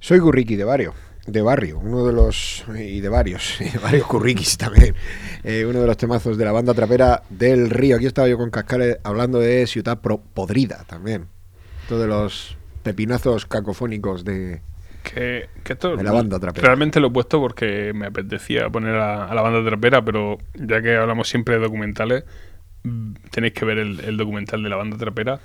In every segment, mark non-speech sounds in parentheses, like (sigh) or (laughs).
Soy Gurriki de barrio, de barrio, uno de los y de varios, (laughs) y de varios curriquis también, eh, uno de los temazos de la banda trapera del Río. Aquí estaba yo con Cascales hablando de Ciudad Pro- Podrida también, uno de los pepinazos cacofónicos de Que, que esto la banda trapera. realmente lo he puesto porque me apetecía poner a, a la banda trapera, pero ya que hablamos siempre de documentales, mm, tenéis que ver el, el documental de la banda trapera.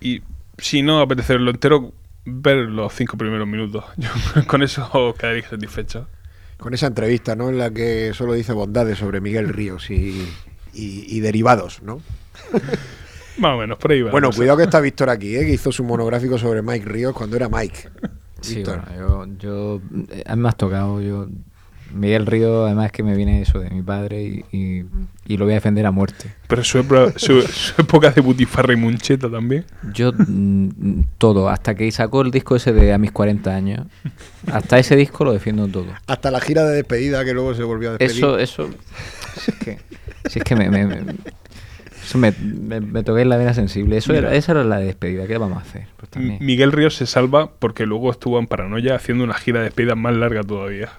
Y si no apetece verlo entero, ver los cinco primeros minutos. (laughs) Yo con eso quedaría satisfecho. con esa entrevista, ¿no? En la que solo dice bondades sobre Miguel Ríos y, y- y derivados, ¿no? (laughs) Más o menos, por ahí va. Bueno, cuidado que está Víctor aquí, ¿eh? que hizo su monográfico sobre Mike Ríos cuando era Mike. Sí, Víctor. bueno, yo, yo, eh, a mí me has tocado, yo, Miguel Río, además que me viene eso de mi padre y, y- y lo voy a defender a muerte. Pero su, epro- su, su época de butifarra y muncheta también. Yo, mm, todo, hasta que sacó el disco ese de A mis 40 años, hasta ese disco lo defiendo todo. Hasta la gira de despedida que luego se volvió a despedir. Eso, eso, si es que, si es que me, me- me- eso me, me, me toqué en la vena sensible. Eso era, esa era la despedida, ¿qué vamos a hacer? Pues Miguel Ríos se salva porque luego estuvo en Paranoia haciendo una gira de despedida más larga todavía.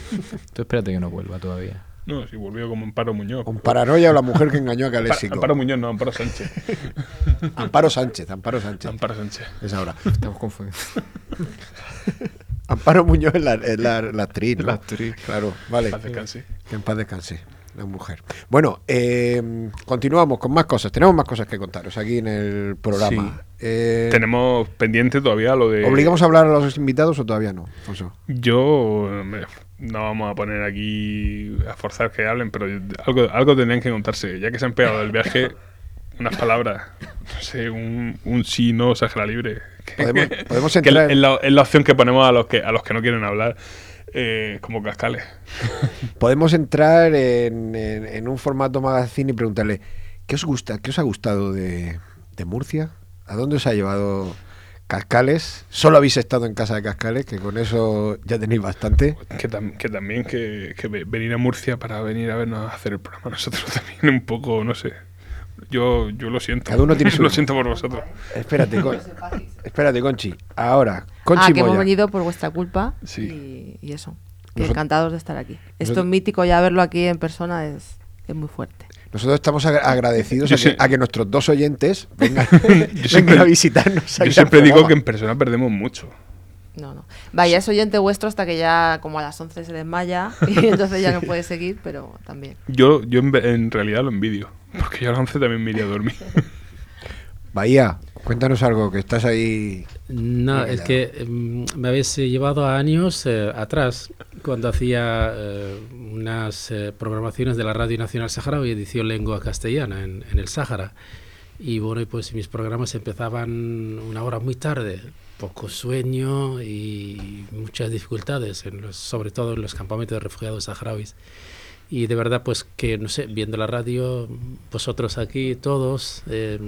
(laughs) Tú espérate que no vuelva todavía. No, si volvió como Amparo Muñoz. Con paranoia o la mujer que engañó a Caléxico. Amparo Muñoz, no, Amparo Sánchez. (laughs) Amparo Sánchez, Amparo Sánchez. Amparo Sánchez. Es ahora. Estamos confundidos. (laughs) Amparo Muñoz es la, es la, la actriz, ¿no? La actriz. Claro, vale. Paz descanse. Que en paz descanse, la mujer. Bueno, eh, continuamos con más cosas. Tenemos más cosas que contaros aquí en el programa. Eh, Tenemos pendiente todavía lo de. ¿Obligamos a hablar a los invitados o todavía no? Yo. No vamos a poner aquí a forzar que hablen, pero algo, algo tendrían que contarse. Ya que se han pegado del viaje, (laughs) unas palabras. No sé, un, un sí, no, Sahara Libre. Podemos- podemos (laughs) que entrar- es, la, es la opción que ponemos a los que, a los que no quieren hablar. Eh, como cascales. (laughs) Podemos entrar en, en- en un formato magazine y preguntarle, ¿qué os gusta, qué os ha gustado de, de Murcia? ¿A dónde os ha llevado Cascales? Solo habéis estado en casa de Cascales, que con eso ya tenéis bastante. Que, tam- que también que, que ve- venir a Murcia para venir a vernos a hacer el programa nosotros (laughs) también un poco, no sé. Yo, yo lo siento. Cada uno tiene (laughs) su- Lo siento por vosotros. Espérate, (laughs) Con- espérate, Conchi. Ahora, Conchi ah, que hemos Moya. venido por vuestra culpa Sí. y, y eso. Encantados de estar aquí. Esto es mítico, ya verlo aquí en persona es, es muy fuerte. Nosotros estamos agra- agradecidos a que, sé- a que nuestros dos oyentes (laughs) vengan, Yo siempre- vengan a visitarnos. Yo siempre digo que en persona perdemos mucho. No, no. Vaya, es oyente vuestro hasta que ya como a las 11 se desmaya y entonces ya no puede seguir, pero también. Yo, yo en realidad lo envidio. Porque yo a las 11 también me iría a dormir. (laughs) Bahía, cuéntanos algo, que estás ahí. No, es que mm, me habéis eh, llevado a años eh, atrás, cuando hacía eh, unas eh, programaciones de la Radio Nacional Saharaui, edición lengua castellana, en, en el Sáhara. Y bueno, pues mis programas empezaban una hora muy tarde, poco sueño y muchas dificultades, en los, sobre todo en los campamentos de refugiados saharauis. Y de verdad, pues que, no sé, viendo la radio, vosotros aquí, todos, eh,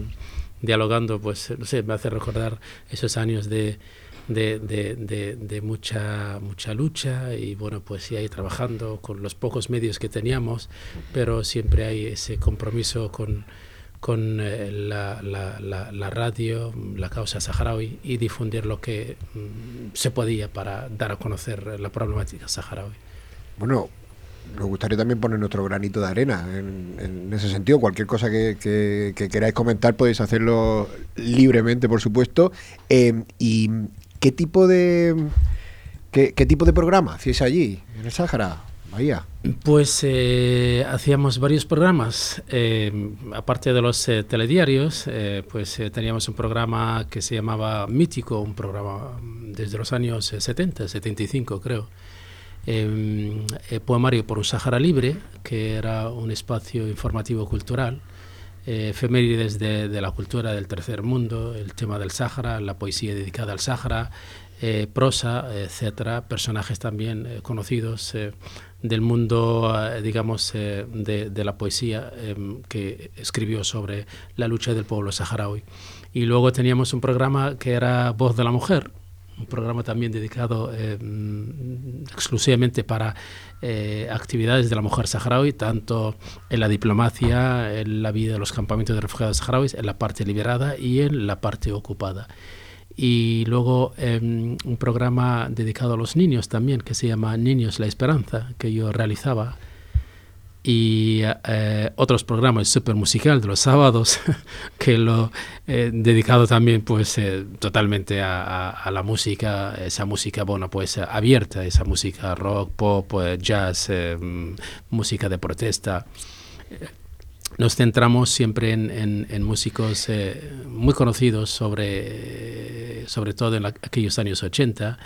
dialogando, pues, no sé, me hace recordar esos años de, de, de, de- de mucha, mucha lucha y, bueno, pues sí, ahí trabajando con los pocos medios que teníamos, pero siempre hay ese compromiso con, con eh, la, la, la, la radio, la causa saharaui y difundir lo que mm, se podía para dar a conocer la problemática saharaui. Bueno, nos gustaría también poner nuestro granito de arena en, ese sentido. Cualquier cosa que, que- que queráis comentar podéis hacerlo libremente, por supuesto. Eh, ¿Y qué tipo de qué, tipo de programa hacéis allí, en el Sáhara? Bahía. Pues eh, hacíamos varios programas, eh, aparte de los eh, telediarios, eh, pues eh, teníamos un programa que se llamaba Mítico, un programa desde los años eh, 70, 75 creo, eh, eh, Poemario por un Sáhara Libre, que era un espacio informativo cultural, eh, efemérides de, la cultura del tercer mundo, el tema del Sáhara, la poesía dedicada al Sáhara, eh, prosa, etcétera, personajes también eh, conocidos eh, del mundo, digamos, de, de la poesía em, que escribió sobre la lucha del pueblo saharaui. Y luego teníamos un programa que era Voz de la Mujer, un programa también dedicado eh, exclusivamente para eh, actividades de la mujer saharaui, tanto en la diplomacia, en la vida de los campamentos de refugiados saharauis, en la parte liberada y en la parte ocupada. y luego em, un programa dedicado a los niños también, que se llama Niños la Esperanza, que yo realizaba y eh, otros programas super musical de los sábados (laughs) que lo he eh, dedicado también pues eh, totalmente a, la música esa música bueno pues abierta esa música rock pop jazz mm, música de protesta. Nos centramos siempre en, músicos muy conocidos sobre sobre todo en aquellos años 80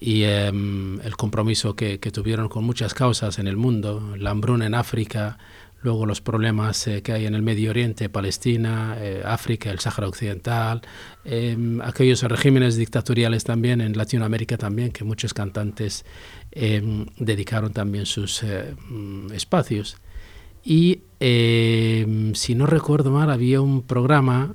y em, el compromiso que, tuvieron con muchas causas en el mundo, la hambruna en África, luego los problemas eh, que hay en el Medio Oriente, Palestina, eh, África, el Sáhara Occidental, em, aquellos regímenes dictatoriales también en Latinoamérica también, que muchos cantantes em, dedicaron también sus eh, mm, espacios. Y si no recuerdo mal, había un programa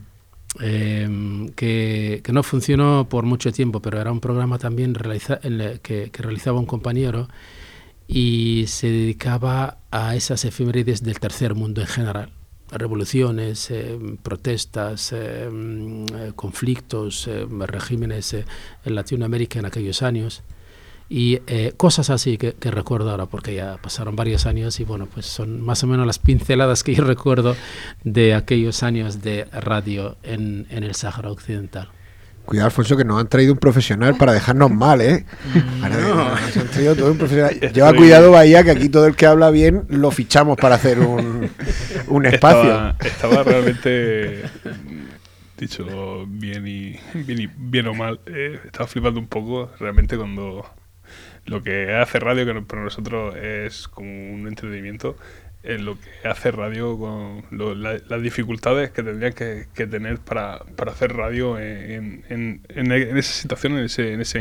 Em, que, no funcionó por mucho tiempo, pero era un programa también que, realizaba un compañero y se dedicaba a esas efemérides del tercer mundo en general. Revoluciones, em, protestas, em, eh, conflictos, regímenes eh, en Latinoamérica en aquellos años y eh, cosas así que, recuerdo ahora porque ya pasaron varios años y bueno pues son más o menos las pinceladas que yo (laughs) recuerdo de aquellos años de radio en, en el Sáhara Occidental. Cuidado, Alfonso, que nos han traído un profesional para dejarnos mal, ¿eh? Nos han traído todo un profesional. (laughs) Lleva cuidado, Bahía, que aquí todo el que habla bien lo fichamos para hacer un, un espacio. Estaba, realmente dicho bien y bien, bien o mal. Eh, estaba flipando un poco realmente cuando lo que hace radio, que para nosotros es como un entretenimiento, es lo que hace radio con las dificultades que tendrían que, tener para, hacer radio en, esa situación, en, ese, en esa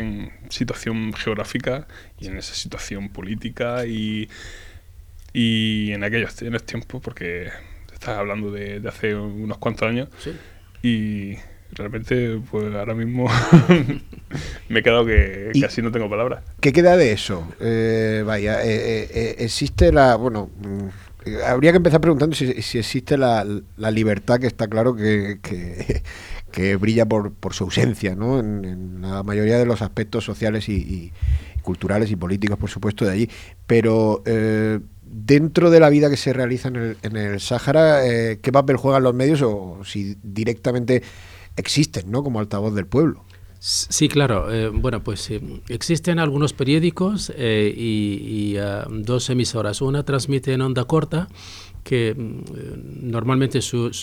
situación geográfica y en esa situación política y, y en aquellos en tiempos, porque estás hablando de, hace unos cuantos años. Y realmente pues ahora mismo (laughs) me he quedado que casi no tengo palabras. ¿Qué queda de eso? Eh, vaya, eh, eh, existe la, bueno, mm, habría que empezar preguntando si, existe la, libertad que está claro que, (laughs) que, brilla por, por, su ausencia, ¿no? En, la mayoría de los aspectos sociales y, culturales y políticos, por supuesto, de allí. Pero dentro de la vida que se realiza en el, en el Sáhara, ¿qué papel juegan los medios o si directamente existen, ¿no? Como altavoz del pueblo. Sí, claro. Eh, bueno, pues eh, existen algunos periódicos eh, y, ah, dos emisoras. Una transmite en onda corta, que mm, normalmente sus,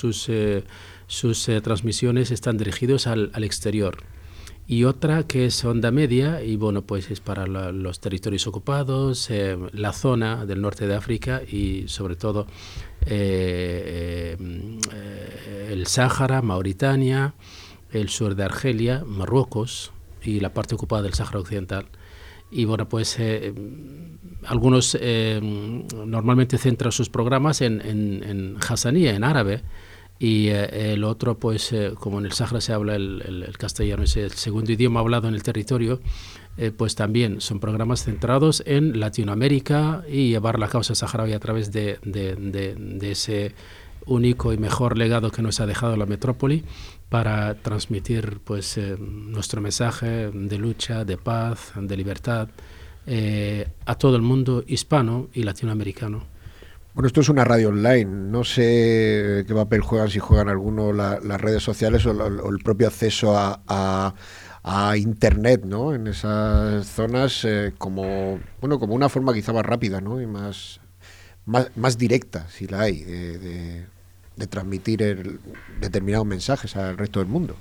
sus transmisiones están dirigidos al, exterior. Y otra que es onda media, y bueno, pues es para los territorios ocupados, la zona del norte de África y sobre todo el Sáhara, Mauritania, el sur de Argelia, Marruecos y la parte ocupada del Sáhara Occidental. Y bueno, pues eh, algunos eh, normalmente centran sus programas en, en, en Hassanía, en árabe, y eh, el otro, pues como en el Sáhara se habla el, castellano, es el segundo idioma hablado en el territorio, pues también son programas centrados en Latinoamérica y llevar la causa saharaui a través de ese único y mejor legado que nos ha dejado la metrópoli para transmitir pues eh, nuestro mensaje de lucha, de paz, de libertad eh, a todo el mundo hispano y latinoamericano. Bueno, esto es una radio online. No sé qué papel juegan, si juegan alguno las redes sociales o, el propio acceso a, Internet, ¿no? En esas zonas eh, como, bueno, como una forma quizá más rápida, ¿no? Y más, más, directa, si la hay, de de transmitir el, determinados mensajes al resto del mundo.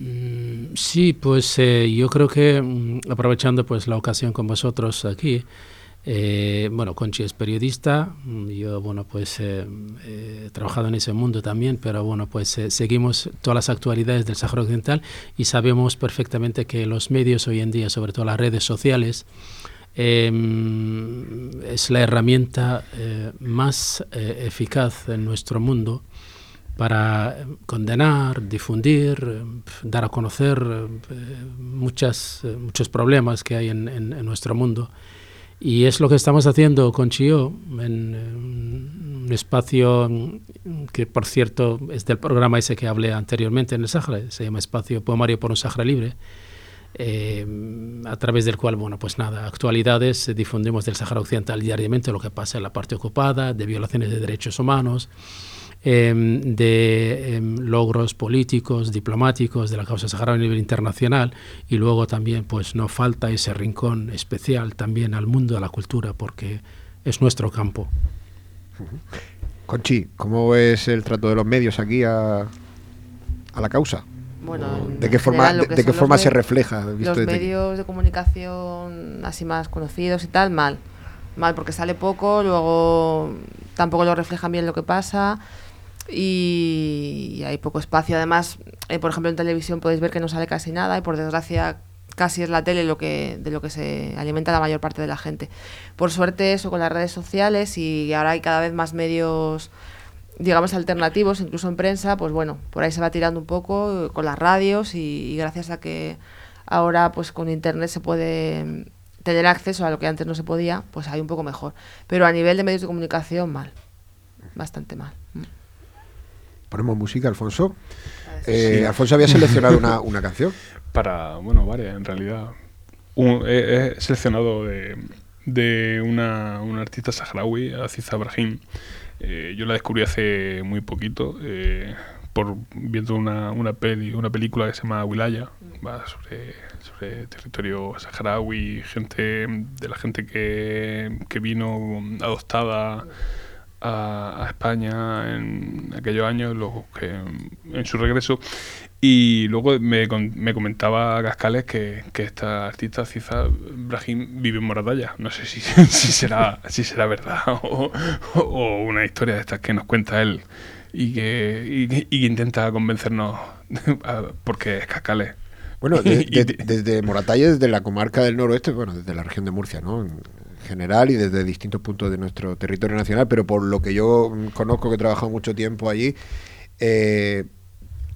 Mm, sí, pues eh, yo creo que mm, aprovechando pues la ocasión con vosotros aquí, eh, bueno, Conchi es periodista, yo bueno pues eh, he trabajado en ese mundo también, pero bueno pues seguimos todas las actualidades del Sáhara Occidental y sabemos perfectamente que los medios hoy en día, sobre todo las redes sociales, Em, es la herramienta eh, más eh, eficaz en nuestro mundo para condenar, difundir, eh, dar a conocer muchas, muchos problemas que hay en, nuestro mundo. Y es lo que estamos haciendo con Chio en, un espacio que por cierto es del programa ese que hablé anteriormente en el Sáhara, se llama Espacio Poemario por un Sáhara Libre, eh, a través del cual, bueno, pues nada, actualidades, difundimos del Sáhara Occidental diariamente lo que pasa en la parte ocupada, de violaciones de derechos humanos, em, de em, logros políticos, diplomáticos de la causa saharaui a nivel internacional y luego también pues no falta ese rincón especial también al mundo de la cultura porque es nuestro campo. Conchi, ¿cómo es el trato de los medios aquí a, a la causa? Bueno, en ¿De qué forma, de, qué forma se refleja? visto Los medios de comunicación así más conocidos y tal, mal. Mal porque sale poco, luego tampoco lo reflejan bien lo que pasa y, hay poco espacio. Además, eh, por ejemplo, en televisión podéis ver que no sale casi nada y por desgracia casi es la tele lo que, de lo que se alimenta la mayor parte de la gente. Por suerte eso con las redes sociales y ahora hay cada vez más medios digamos alternativos, incluso en prensa, pues bueno, por ahí se va tirando un poco con las radios y, y gracias a que ahora pues con internet se puede tener acceso a lo que antes no se podía, pues hay un poco mejor. Pero a nivel de medios de comunicación, mal. Bastante mal. Mm. Ponemos música, Alfonso. Eh, Alfonso había seleccionado una, (laughs) una canción. Para, bueno, varias en realidad. Un- he, he seleccionado de, de una, una artista saharaui, Aziza Brahim. Eh, yo la descubrí hace muy poquito, eh, por viendo una, una, peli, una película que se llama Wilaya, va sobre, sobre territorio saharaui, gente de la gente que, que vino adoptada a, a España en aquellos años, los que, en su regreso. Y luego me, me comentaba Cascales que, que esta artista, Ciza Brahim, vive en Moratalla. No sé si, (laughs) si, será, si será verdad (laughs) o, o una historia de estas que nos cuenta él y que, y que- y que intenta convencernos (laughs) porque es Cascales. Bueno, de- Y- de- desde Moratalla, desde la comarca del noroeste, bueno, desde la región de Murcia, ¿no? En general y desde distintos puntos de nuestro territorio nacional, pero por lo que yo conozco, que he trabajado mucho tiempo allí, eh,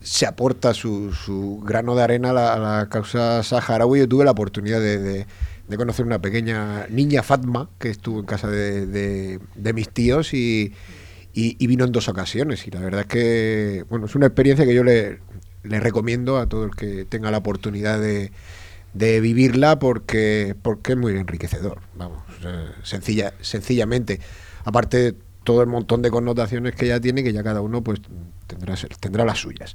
se aporta su, su grano de arena a la, causa saharaui. Yo tuve la oportunidad de, conocer una pequeña niña Fatma que estuvo en casa de, mis tíos y, vino en dos ocasiones. Y la verdad es que, bueno, es una experiencia que yo le, le recomiendo a todo el que tenga la oportunidad de, vivirla porque, porque es muy enriquecedor, vamos, sencilla, sencillamente. Aparte de todo el montón de connotaciones que ya tiene, que ya cada uno pues tendrá, tendrá las suyas.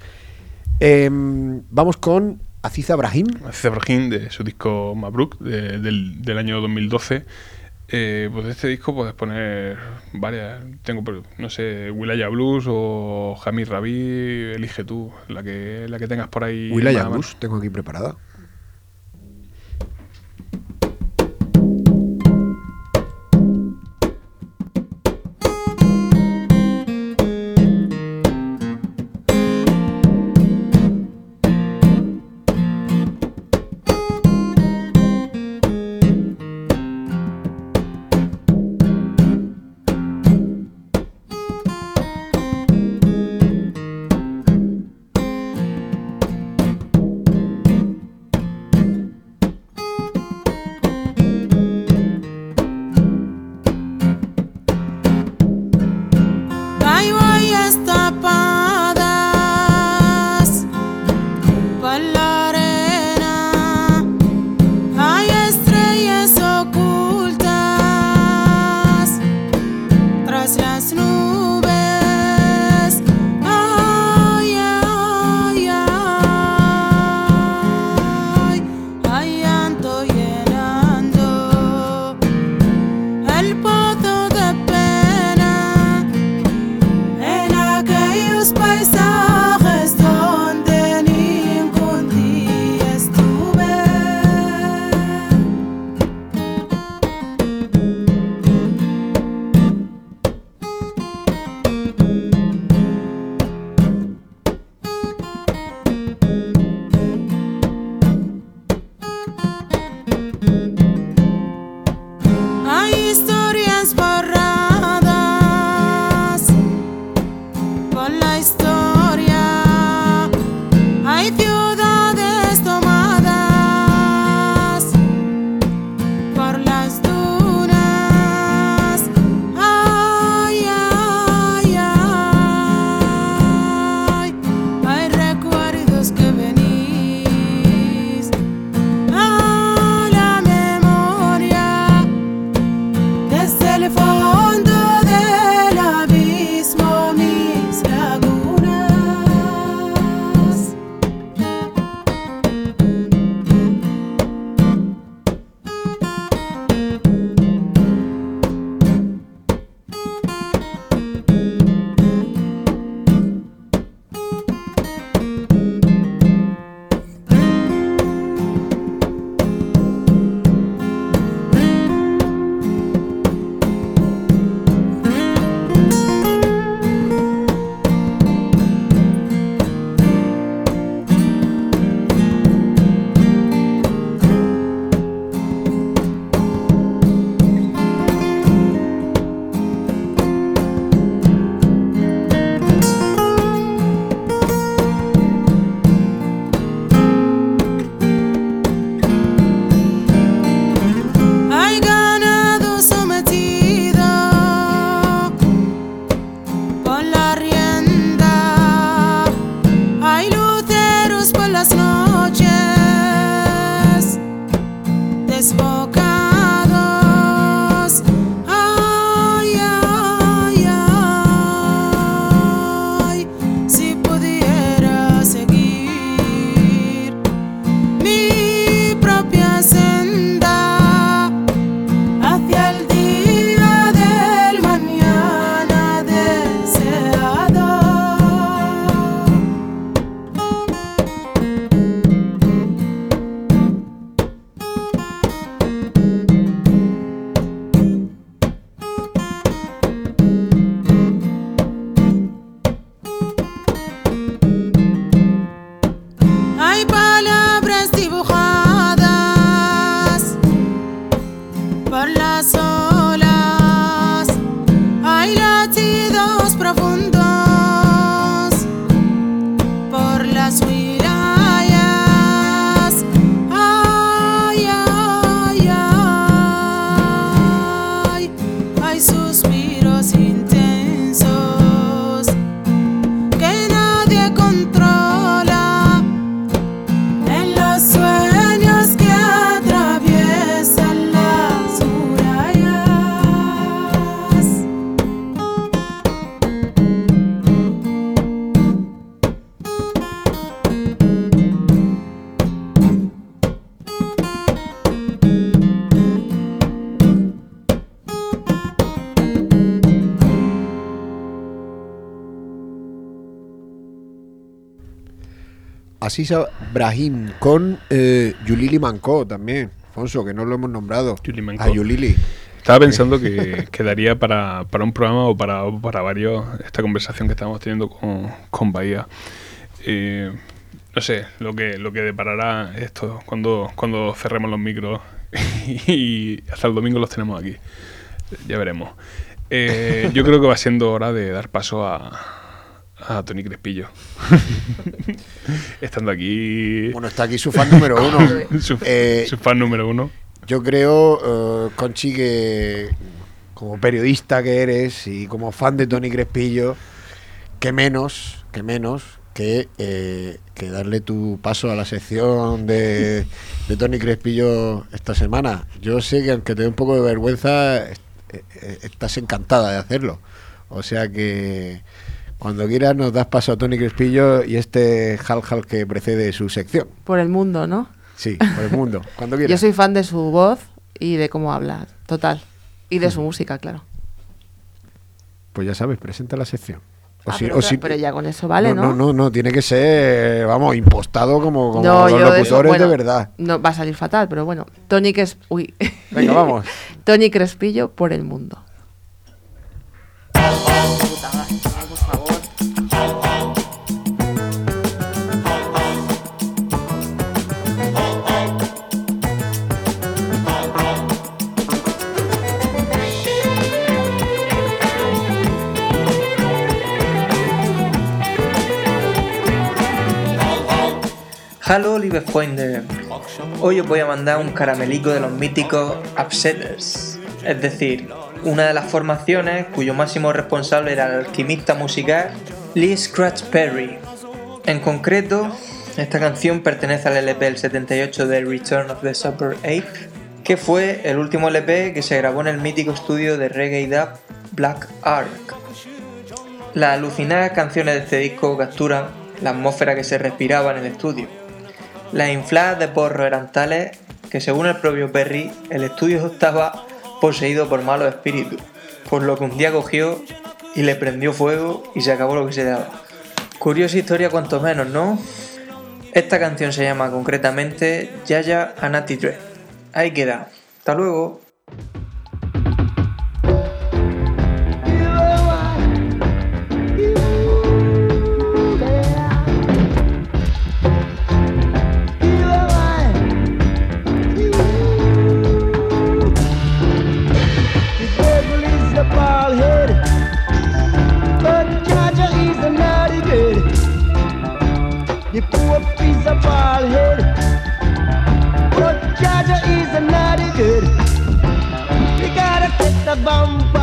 Em, vamos con Aziza Brahim. Aziza Brahim de su disco Mabruk de- del, del año 2012. Eh, pues de este disco puedes poner varias. Tengo, no sé, Wilaya Blues o Jamir Rabi, elige tú, la que, la que tengas por ahí. Wilaya. Blues, tengo aquí preparada. Asisa Brahim con eh, Yulili Mancó también. Alfonso, que no lo hemos nombrado. Mancó. A Yulili. Estaba pensando que (laughs) quedaría para, para un programa o para, para varios esta conversación que estamos teniendo con, con Bahía. Eh, no sé, lo que, lo que deparará esto cuando, cuando cerremos los micros (laughs) y hasta el domingo los tenemos aquí. Ya veremos. Eh, yo creo que va siendo hora de dar paso a, a Tony Crespillo. (laughs) Estando aquí, Bueno, está aquí su fan número uno. (laughs) su, Eh, su fan número uno. Yo creo, eh, Conchi, que como periodista que eres y como fan de Tony Crespillo, que menos, que menos que, eh, que darle tu paso a la sección de, de Tony Crespillo esta semana. Yo sé que aunque te dé un poco de vergüenza, est- estás encantada de hacerlo. O sea que cuando quieras nos das paso a Tony Crespillo y este hal hal que precede su sección. Por el mundo, ¿no? Sí, por el mundo. (laughs) Cuando quieras. Yo soy fan de su voz y de cómo habla, total. Y de su música, claro. Pues ya sabes, presenta la sección. O Ah, si- pero, o si- pero ya con eso vale, ¿no? no, no, no, tiene que ser, vamos, impostado como, como No, los de locutores eso, bueno, de verdad. No, va a salir fatal, pero bueno. Tony. Venga, vamos. (laughs) Tony Crespillo por el mundo. Hello, liebe Freunde. Hoy os voy a mandar un caramelico de los míticos Upsetters, es decir, una de las formaciones cuyo máximo responsable era el alquimista musical Lee Scratch Perry. En concreto, esta canción pertenece al LP del 78 de Return of the Super Ape, que fue el último LP que se grabó en el mítico estudio de reggae dub Black Ark. Las alucinadas canciones de este disco capturan la atmósfera que se respiraba en el estudio. Las infladas de porro eran tales que según el propio Perry, el estudio estaba poseído por malos espíritus, por lo que un día cogió y le prendió fuego y se acabó lo que se daba. Curiosa historia cuanto menos, ¿no? Esta canción se llama concretamente Yaya Anati Dread. Ahí queda. Hasta luego. a bald head. No charger is a naughty good. We gotta take the bumper.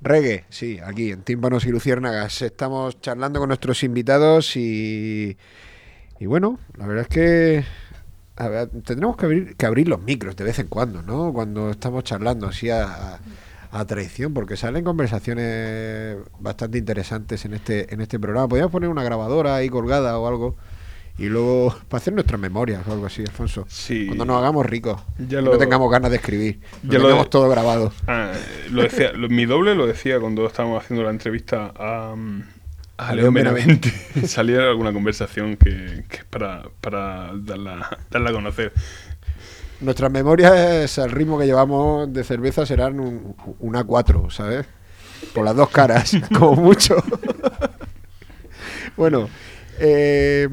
Reggae, sí, aquí en Tímpanos y Luciérnagas. Estamos charlando con nuestros invitados y, y bueno, la verdad es que tendremos que abrir, los micros de vez en cuando, ¿no? Cuando estamos charlando así a- a traición, porque salen conversaciones bastante interesantes en este, en este programa. Podríamos poner una grabadora ahí colgada o algo y luego (laughs) para hacer nuestras memorias o algo así, Alfonso. Sí. Cuando nos hagamos ricos, Ya lo- no tengamos ganas de escribir, Ya lo tengamos de- todo grabado. Ah, lo decía, lo- mi doble lo decía cuando estábamos haciendo la entrevista a, mm, a A León León Benavente. (laughs) Salía alguna conversación que, que es para, para darla, darla a conocer. Nuestras memorias al ritmo que llevamos de cerveza serán un, una 4, ¿sabes? Por las dos caras, (laughs) como mucho. bueno, eh,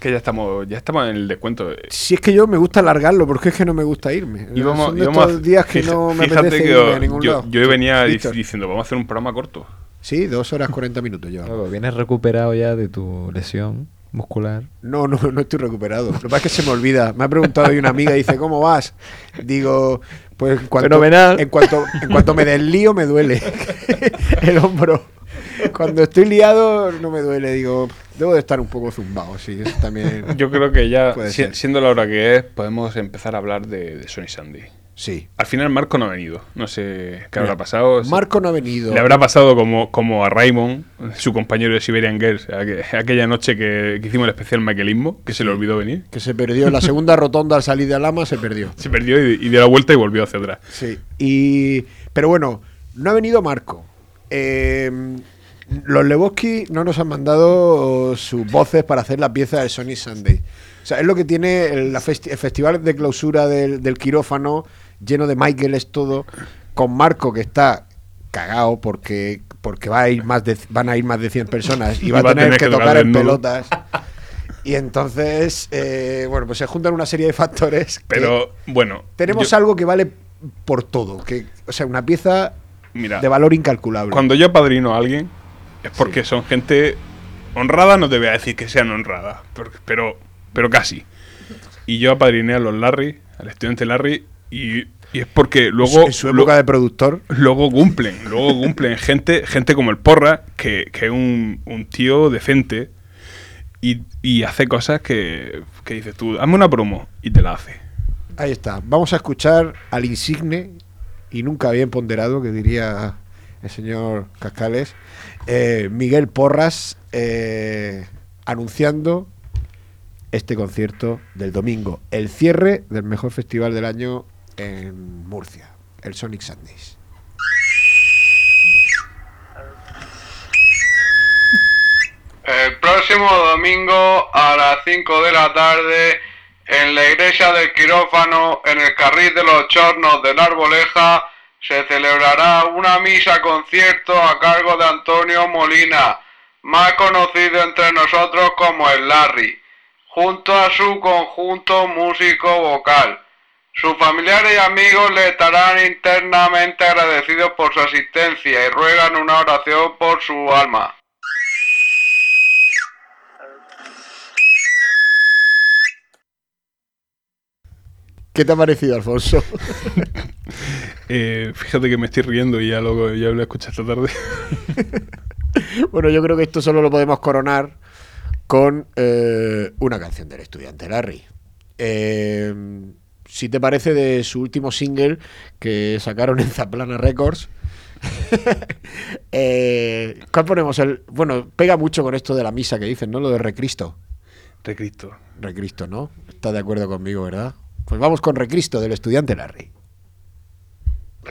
Que ya estamos, ya estamos en el descuento. si es que yo me gusta alargarlo, porque es que no me gusta irme. Íbamos- Son de a- estos días que no me fíjate apetece que irme a ningún yo, lado. yo venía Víctor. diciendo, vamos a hacer un programa corto. Sí, dos horas 40 minutos yo. Luego, vienes recuperado ya de tu lesión muscular. No, no, no estoy recuperado. Lo que pasa es que se me olvida. Me ha preguntado hoy una amiga y dice, ¿cómo vas? Digo, pues en cuanto, Fenomenal. En cuanto, en cuanto me deslío me duele (laughs) el hombro. Cuando estoy liado no me duele. Digo, debo de estar un poco zumbado, sí. Eso también. Yo creo que ya, si- siendo la hora que es, podemos empezar a hablar de, de Sony Sandy. Sí. Al final Marco no ha venido. No sé qué Mira, habrá pasado. Marco no ha venido. Le habrá pasado como, como a Raymond, su compañero de Siberian Girls, aqu- aquella noche que, que hicimos el especial Michaelismo, que se le olvidó venir. Que se perdió en la segunda (laughs) rotonda al salir de Alama, se perdió. Se perdió y, y dio la vuelta y volvió hacia atrás. Sí. Y, pero bueno, no ha venido Marco. Eh, los Lebowski no nos han mandado sus voces para hacer la pieza de Sony Sunday. O sea, es lo que tiene el, la festi- el festival de clausura del, del quirófano, lleno de Michael, es todo, con Marco que está cagado porque porque va a ir más de, van a ir más de 100 personas (laughs) y va, a tener, que, tocar en pelotas. Y entonces, eh, bueno, pues se juntan una serie de factores. Pero bueno, tenemos yo- algo que vale por todo, que, o sea, una pieza mira, de valor incalculable. cuando yo padrino a alguien es porque son gente honrada, no te voy a decir que sean honradas, pero, pero, pero casi. Y yo apadriné a los Larry, al estudiante Larry, y, y es porque luego... en su lo- época de productor, Luego cumplen, luego cumplen (laughs) gente, gente como el Porra, que, que es un, un tío decente y, y hace cosas que, que dices tú, hazme una promo y te la hace. ahí está. Vamos a escuchar al insigne y nunca bien ponderado, que diría el señor Cascales, eh, Miguel Porras, eh, anunciando este concierto del domingo, el cierre del mejor festival del año en Murcia, el Sonic Sundays. El próximo domingo a las 5 de la tarde en la iglesia del quirófano, en el carril de los chornos de la Arboleja, se celebrará una misa concierto a cargo de Antonio Molina, más conocido entre nosotros como el Larry, junto a su conjunto músico vocal. Sus familiares y amigos le estarán internamente agradecidos por su asistencia y ruegan una oración por su alma. ¿Qué te ha parecido, Alfonso? (laughs) Eh, fíjate que me estoy riendo y ya lo, ya lo escuché esta tarde. (laughs) bueno, yo creo que esto solo lo podemos coronar con eh, una canción del estudiante Larry. Eh, si te parece de su último single que sacaron en Zaplana Records. (laughs) eh, ¿Cuál ponemos? El, bueno, pega mucho con esto de la misa que dicen, ¿no? Lo de Recristo. Recristo. Recristo, ¿no? Estás de acuerdo conmigo, ¿verdad? Pues vamos con Recristo del estudiante Larry. Os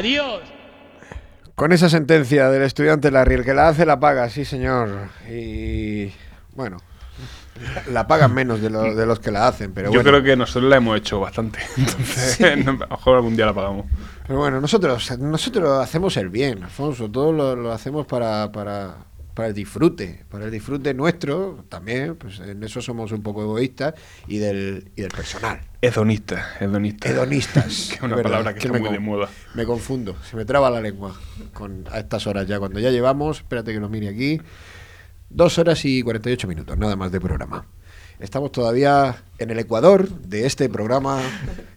Adiós. Con esa sentencia del estudiante Larry, el que la hace la paga, sí señor. Y bueno, la pagan menos de, lo- de los que la hacen, pero Yo bueno. creo que nosotros la hemos hecho bastante. (laughs) Entonces, (laughs) no, a lo mejor algún día la pagamos. Pero bueno, nosotros, nosotros hacemos el bien, Alfonso, todo lo, lo hacemos para, para, para el disfrute, para el disfrute nuestro también, pues en eso somos un poco egoístas y del, y del personal. Hedonista, hedonista. Hedonistas. (laughs) que es una es verdad, palabra que, está me muy de moda. Me confundo, se me traba la lengua con, a estas horas ya. Cuando ya llevamos, espérate que lo mire aquí, dos horas y 48 minutos, nada más de programa. Estamos todavía en el Ecuador de este programa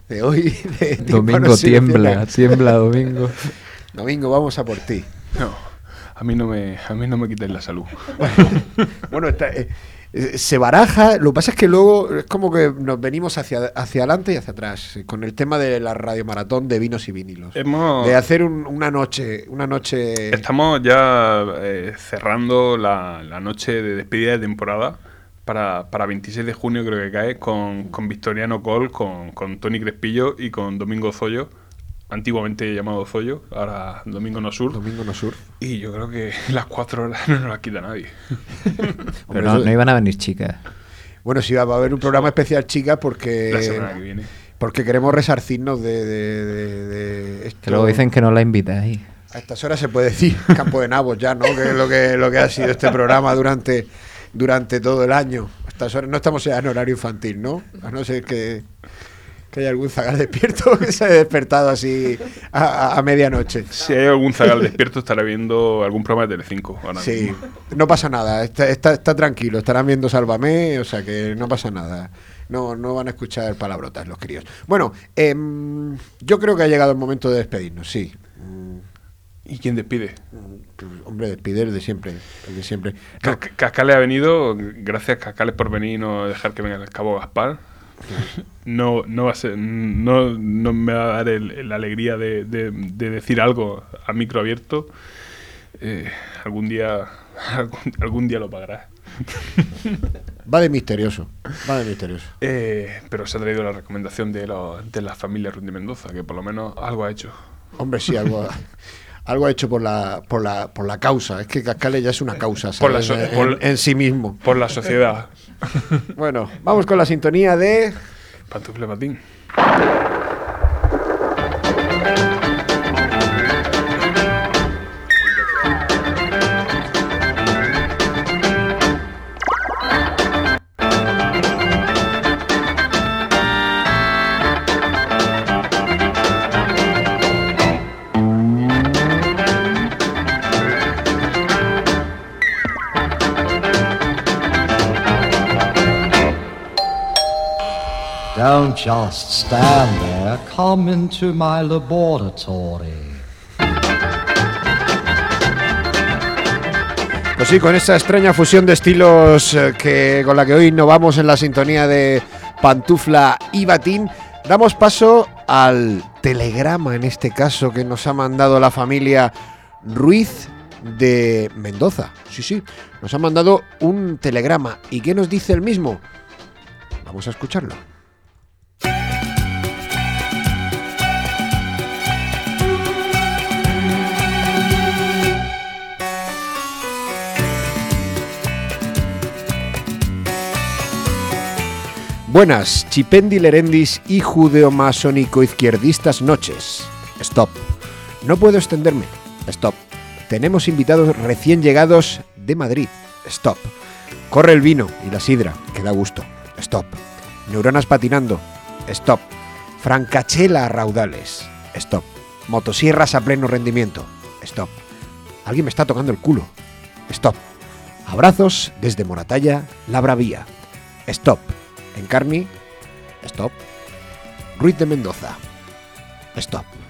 de hoy. de (laughs) Domingo tiembla, tiembla domingo. (laughs) Domingo, vamos a por ti. No, a mí no me, a mí no me quites la salud. (laughs) Bueno, está, eh, eh, se baraja, lo que pasa es que luego es como que nos venimos hacia, hacia adelante y hacia atrás, eh, con el tema de la radiomaratón de vinos y vinilos. Hemos- De hacer un- una noche, una noche... Estamos ya eh, cerrando la, la noche de despedida de temporada para, para 26 de junio creo que cae con, con Victoriano Col, con, con Tony Crespillo y con Domingo Zoyo antiguamente llamado Zoyo, ahora Domingo No Sur. Domingo No Sur. Y yo creo que (laughs) las cuatro horas no nos las quita nadie. (laughs) Pero no, no iban a venir chicas. Bueno, sí, va a haber un programa especial, chicas, porque. La semana que viene. Porque queremos resarcirnos de, de, de- de esto. Que luego dicen que no la invitáis. A estas horas se puede decir (laughs) campo de nabos ya, ¿no? Que es lo que, lo que ha sido este programa durante, durante todo el año. A estas horas no estamos ya en horario infantil, ¿no? A no ser que, que haya algún zagal despierto (laughs) que se haya despertado así a, a- a medianoche. Si hay algún zagal despierto, estará viendo algún programa de Telecinco. ahora Sí, mismo. no pasa nada, está, está, está tranquilo, estarán viendo Sálvame, o sea que no pasa nada. No, no van a escuchar palabrotas los críos. Bueno, em, yo creo que ha llegado el momento de despedirnos, sí. Mm, ¿Y quién despide? pues, hombre, despide el de siempre, el de siempre. No, Ca- Ca- Cascales ha venido, gracias Cascales por venir y no dejar que venga el cabo Gaspar. No, no va a ser, no, no me va a dar la alegría de, de- de decir algo a micro abierto. Eh, algún día, (laughs) algún, algún día lo pagará. va de misterioso, va de misterioso. Eh, pero se ha traído la recomendación de, lo- de la familia Rundi Mendoza, que por lo menos algo ha hecho. Hombre, sí, algo, (laughs) algo ha hecho por la, por la, por la causa. Es que Cascales ya es una causa, Por la so- en, por- en sí mismo. Por la sociedad. (laughs) Bueno, vamos con la sintonía de... Pantufle patín. Don't just stand there, come into my laboratory. Pues sí, con esta extraña fusión de estilos eh, que con la que hoy innovamos en la sintonía de Pantufla y Batín, damos paso al telegrama, en este caso, que nos ha mandado la familia Ruiz de Mendoza. Sí, sí, nos ha mandado un telegrama. ¿Y qué nos dice el mismo? Vamos a escucharlo. Buenas, chipendi lerendis y judeomasónico izquierdistas noches. Stop. No puedo extenderme. Stop. Tenemos invitados recién llegados de Madrid. Stop. Corre el vino y la sidra, que da gusto. Stop. Neuronas patinando. Stop. Francachela a raudales. Stop. Motosierras a pleno rendimiento. Stop. Alguien me está tocando el culo. Stop. Abrazos desde Moratalla, La Bravía. Stop. Encarni. Stop. Ruiz de Mendoza. Stop.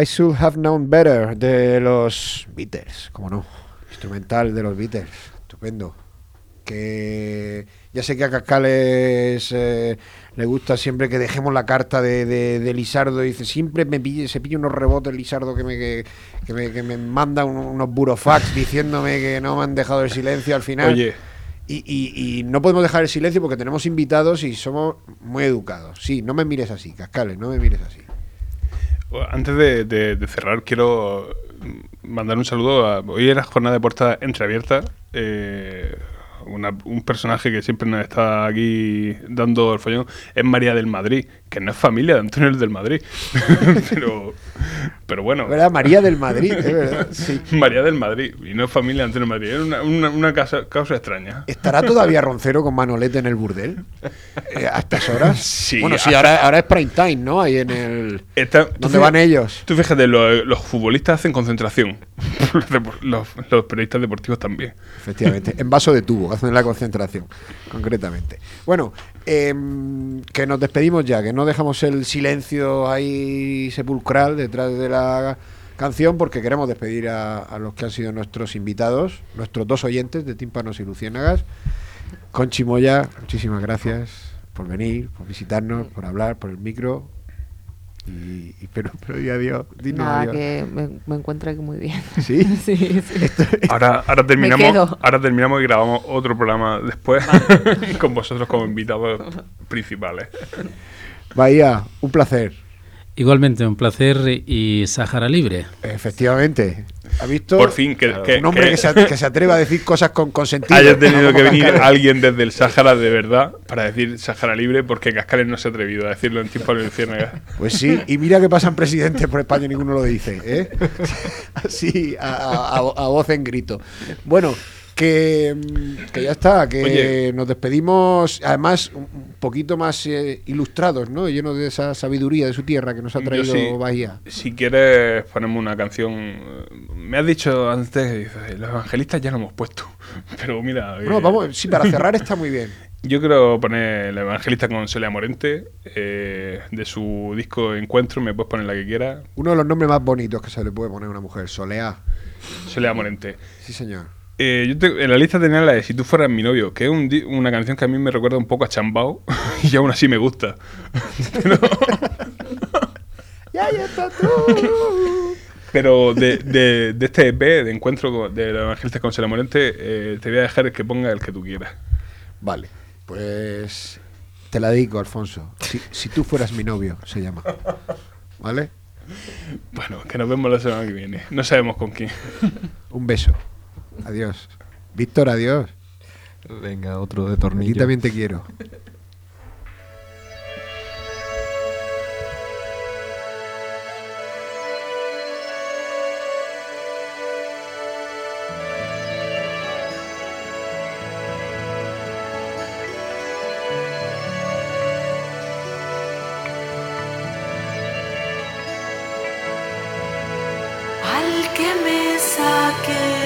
I Should Have Known Better de los Beatles, como no, instrumental de los Beatles, estupendo. Que ya sé que a Cascales eh, le gusta siempre que dejemos la carta de, de, de Lisardo. Dice, siempre me pille, se pilla unos rebotes Lisardo que me, que, que me, que me manda un- unos burofax diciéndome que no me han dejado el silencio al final. Oye, Y, y- y no podemos dejar el silencio porque tenemos invitados y somos muy educados. Sí, no me mires así, Cascales, no me mires así. Antes de, de- cerrar, quiero mandar un saludo a. Hoy era jornada de puerta entreabierta. eh, una- un personaje que siempre nos está aquí dando el follón es María del Madrid, que no es familia de Antonio del Madrid. (laughs) pero, pero bueno. Verdad, María del Madrid, verdad, (laughs) sí. María del Madrid, y no es familia de Antonio Madrid. Es una, una, una casa- causa extraña. ¿Estará todavía Roncero con Manolete en el burdel? Eh, ¿A estas horas? (laughs) Sí, Bueno, sí, ahora, ahora es prime time, ¿no? Ahí en el... ¿Dónde fíjate- van ellos? Tú fíjate, los, los futbolistas hacen concentración. (laughs) los periodistas deportivos también. Efectivamente, en vaso de tubo, hacen la concentración, concretamente. Bueno, em, que nos despedimos ya, que no dejamos el silencio ahí sepulcral detrás de la canción, porque queremos despedir a, los que han sido nuestros invitados, nuestros dos oyentes de Tímpanos y Luciénagas. Conchi Moya, muchísimas gracias por venir, por visitarnos, por hablar, por el micro. Y, y- pero, pero di adiós, dinos Nada, adiós. que me, me encuentro aquí muy bien. (laughs) (laughs) ¿Sí? sí, sí. Ahora, ahora terminamos. Ahora terminamos y grabamos otro programa después (laughs) con vosotros como invitados principales. Bahía, un placer. Igualmente, un placer y Sáhara Libre. Efectivamente. ¿Ha visto? Por fin, que, que- un hombre que que, se, que se atreve a decir cosas con, con sentido. haya tenido No que venir alguien desde el Sáhara de verdad para decir Sáhara libre porque Cascales no se ha atrevido a decirlo en tiempo de Luciérnaga. Pues sí, y mira que pasan presidentes por España y ninguno lo dice, ¿eh? (laughs) Así, a, a- a- a voz en grito. Bueno, que, mm, que ya está, que Oye. nos despedimos, además, un poquito más eh, ilustrados, ¿no? Llenos de esa sabiduría de su tierra que nos ha traído. Bahía. Si quieres, ponemos una canción. Me has dicho antes, los evangelistas ya lo hemos puesto. (laughs) Pero mira. Bueno, eh, vamos, sí, para cerrar está muy bien. (laughs) Yo quiero poner el evangelista con Celia Morente, eh, de su disco Encuentro, me puedes poner la que quieras. Uno de los nombres más bonitos que se le puede poner a una mujer, Soleá. Celia Morente. Sí, señor. Eh, yo te- en la lista tenía la de Si tú fueras mi novio, que es un una canción que a mí me recuerda un poco a Chambao (laughs) y aún así me gusta. (laughs) (laughs) Tú. Pero de, de- de este EP, de encuentro con- de los evangelistas con Celia Morente, eh, te voy a dejar que ponga el que tú quieras. Vale, pues te la dedico, Alfonso. Si, si tú fueras mi novio, se llama. ¿Vale? Bueno, que nos vemos la semana que viene. No sabemos con quién. Un beso. Adiós. Víctor, adiós. Venga, otro de tornillo. también te quiero. al que me saque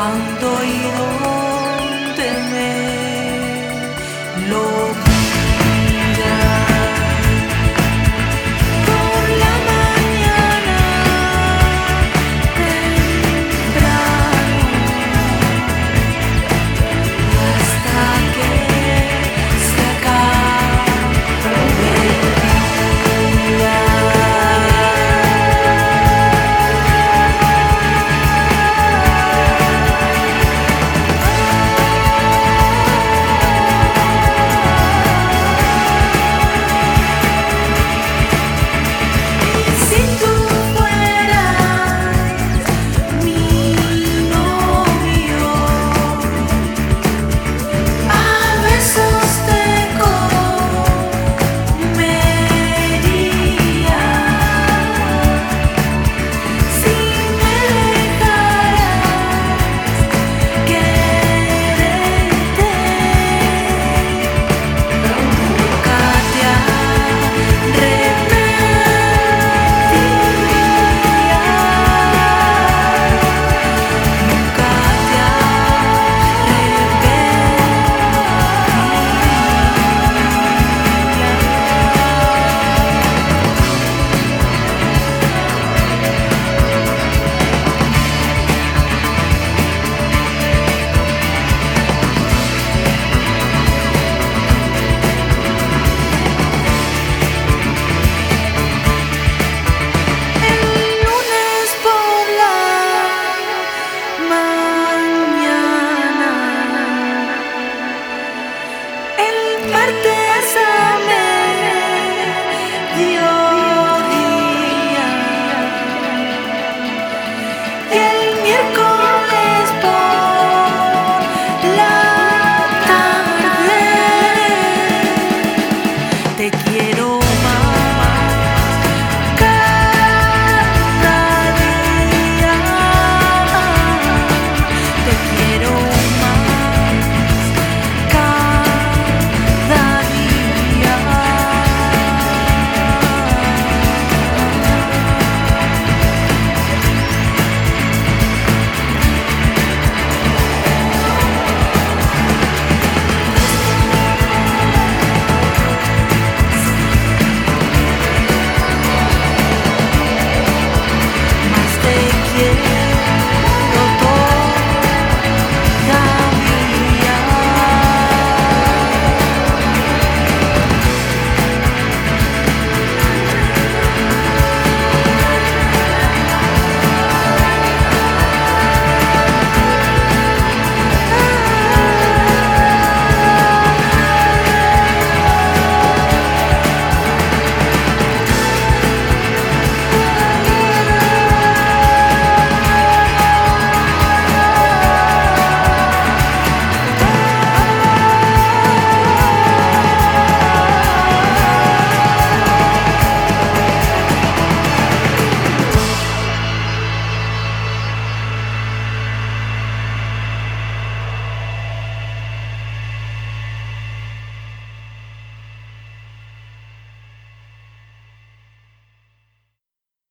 cuando he ido